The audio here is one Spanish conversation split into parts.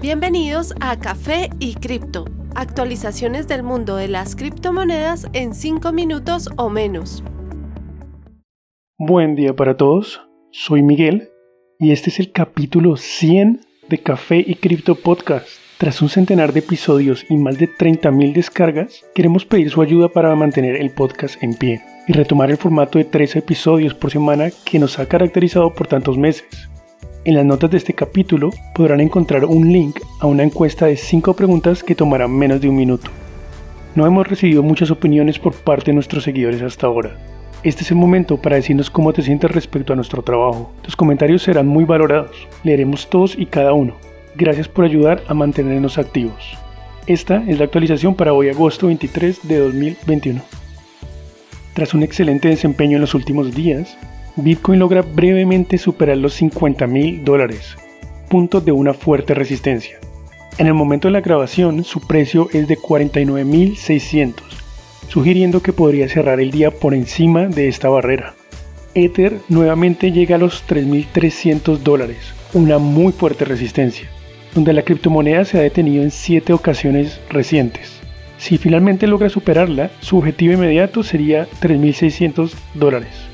Bienvenidos a Café y Cripto, actualizaciones del mundo de las criptomonedas en 5 minutos o menos. Buen día para todos, soy Miguel y este es el capítulo 100 de Café y Cripto Podcast. Tras un centenar de episodios y más de 30.000 descargas, queremos pedir su ayuda para mantener el podcast en pie y retomar el formato de 13 episodios por semana que nos ha caracterizado por tantos meses. En las notas de este capítulo podrán encontrar un link a una encuesta de 5 preguntas que tomará menos de un minuto. No hemos recibido muchas opiniones por parte de nuestros seguidores hasta ahora. Este es el momento para decirnos cómo te sientes respecto a nuestro trabajo. Tus comentarios serán muy valorados. Leeremos todos y cada uno. Gracias por ayudar a mantenernos activos. Esta es la actualización para hoy agosto 23 de 2021. Tras un excelente desempeño en los últimos días, Bitcoin logra brevemente superar los 50 mil dólares, punto de una fuerte resistencia. En el momento de la grabación, su precio es de 49.600, sugiriendo que podría cerrar el día por encima de esta barrera. Ether nuevamente llega a los 3.300 dólares, una muy fuerte resistencia, donde la criptomoneda se ha detenido en 7 ocasiones recientes. Si finalmente logra superarla, su objetivo inmediato sería 3.600 dólares.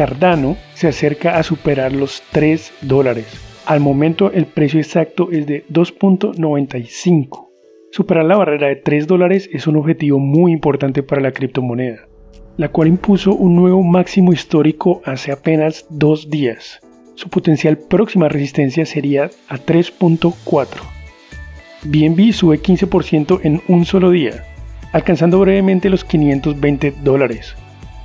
Cardano se acerca a superar los 3 dólares. Al momento el precio exacto es de 2.95. Superar la barrera de 3 dólares es un objetivo muy importante para la criptomoneda, la cual impuso un nuevo máximo histórico hace apenas dos días. Su potencial próxima resistencia sería a 3.4. BNB sube 15% en un solo día, alcanzando brevemente los 520 dólares,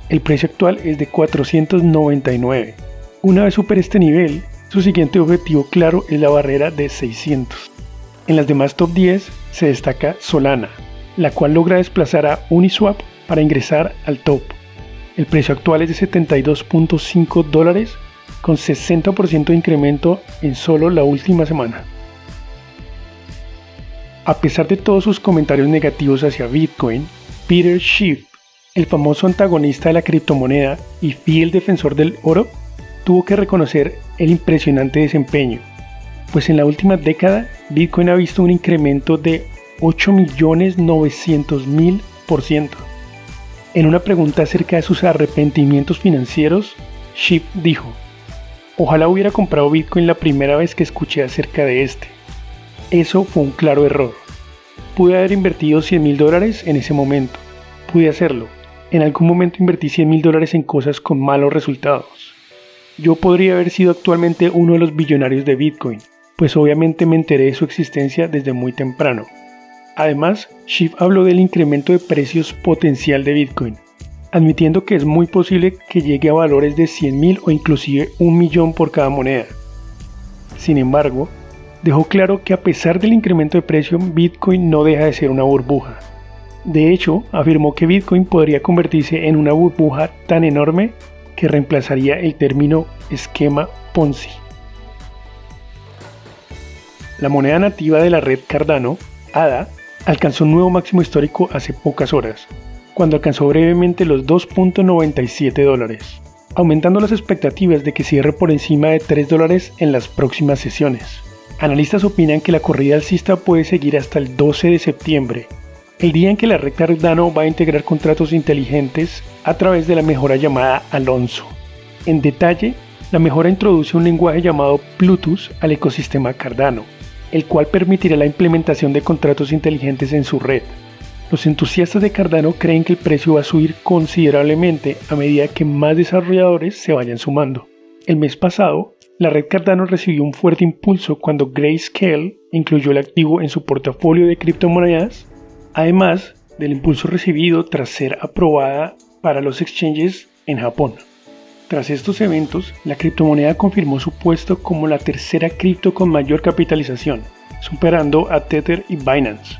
el precio actual es de 499. Una vez supere este nivel, su siguiente objetivo claro es la barrera de 600. En las demás top 10 se destaca Solana, la cual logra desplazar a Uniswap para ingresar al top. El precio actual es de 72.5 dólares con 60% de incremento en solo la última semana. A pesar de todos sus comentarios negativos hacia Bitcoin, Peter Schiff el famoso antagonista de la criptomoneda y fiel defensor del oro, tuvo que reconocer el impresionante desempeño, pues en la última década Bitcoin ha visto un incremento de 8.900.000%. En una pregunta acerca de sus arrepentimientos financieros, Ship dijo, Ojalá hubiera comprado Bitcoin la primera vez que escuché acerca de este. Eso fue un claro error. Pude haber invertido 100 mil dólares en ese momento. Pude hacerlo, en algún momento invertí 100 mil dólares en cosas con malos resultados. Yo podría haber sido actualmente uno de los billonarios de Bitcoin, pues obviamente me enteré de su existencia desde muy temprano. Además, Schiff habló del incremento de precios potencial de Bitcoin, admitiendo que es muy posible que llegue a valores de 100 mil o inclusive un millón por cada moneda. Sin embargo, dejó claro que a pesar del incremento de precio, Bitcoin no deja de ser una burbuja de hecho, afirmó que Bitcoin podría convertirse en una burbuja tan enorme que reemplazaría el término esquema Ponzi. La moneda nativa de la red Cardano, ADA, alcanzó un nuevo máximo histórico hace pocas horas, cuando alcanzó brevemente los 2.97 dólares, aumentando las expectativas de que cierre por encima de 3 dólares en las próximas sesiones. Analistas opinan que la corrida alcista puede seguir hasta el 12 de septiembre, el día en que la red Cardano va a integrar contratos inteligentes a través de la mejora llamada Alonso. En detalle, la mejora introduce un lenguaje llamado Bluetooth al ecosistema Cardano, el cual permitirá la implementación de contratos inteligentes en su red. Los entusiastas de Cardano creen que el precio va a subir considerablemente a medida que más desarrolladores se vayan sumando. El mes pasado, la red Cardano recibió un fuerte impulso cuando Grayscale incluyó el activo en su portafolio de criptomonedas además del impulso recibido tras ser aprobada para los exchanges en Japón. Tras estos eventos, la criptomoneda confirmó su puesto como la tercera cripto con mayor capitalización, superando a Tether y Binance.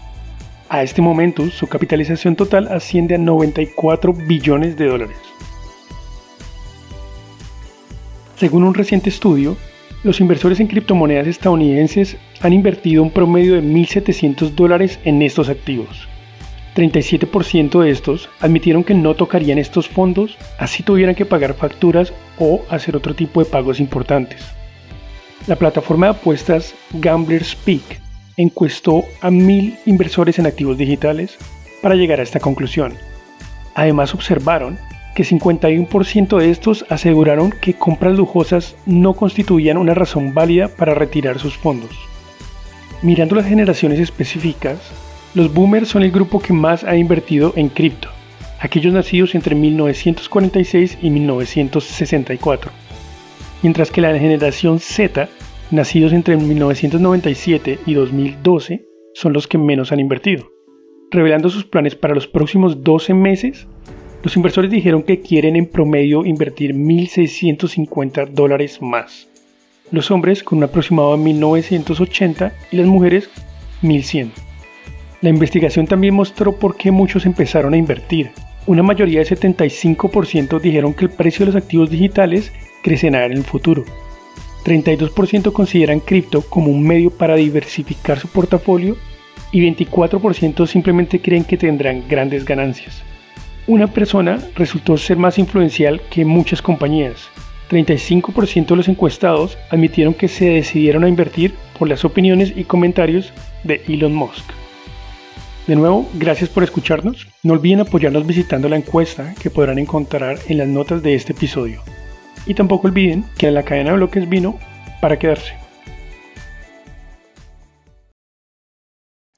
A este momento, su capitalización total asciende a 94 billones de dólares. Según un reciente estudio, los inversores en criptomonedas estadounidenses han invertido un promedio de 1.700 dólares en estos activos. 37% de estos admitieron que no tocarían estos fondos así tuvieran que pagar facturas o hacer otro tipo de pagos importantes. La plataforma de apuestas Gamblers Peak encuestó a mil inversores en activos digitales para llegar a esta conclusión. Además observaron que 51% de estos aseguraron que compras lujosas no constituían una razón válida para retirar sus fondos. Mirando las generaciones específicas, los boomers son el grupo que más ha invertido en cripto, aquellos nacidos entre 1946 y 1964, mientras que la generación Z, nacidos entre 1997 y 2012, son los que menos han invertido. Revelando sus planes para los próximos 12 meses, los inversores dijeron que quieren en promedio invertir 1.650 dólares más. Los hombres con un aproximado de 1.980 y las mujeres 1.100. La investigación también mostró por qué muchos empezaron a invertir. Una mayoría de 75% dijeron que el precio de los activos digitales crecerá en el futuro. 32% consideran cripto como un medio para diversificar su portafolio y 24% simplemente creen que tendrán grandes ganancias. Una persona resultó ser más influencial que muchas compañías. 35% de los encuestados admitieron que se decidieron a invertir por las opiniones y comentarios de Elon Musk. De nuevo, gracias por escucharnos. No olviden apoyarnos visitando la encuesta que podrán encontrar en las notas de este episodio. Y tampoco olviden que la cadena de bloques vino para quedarse.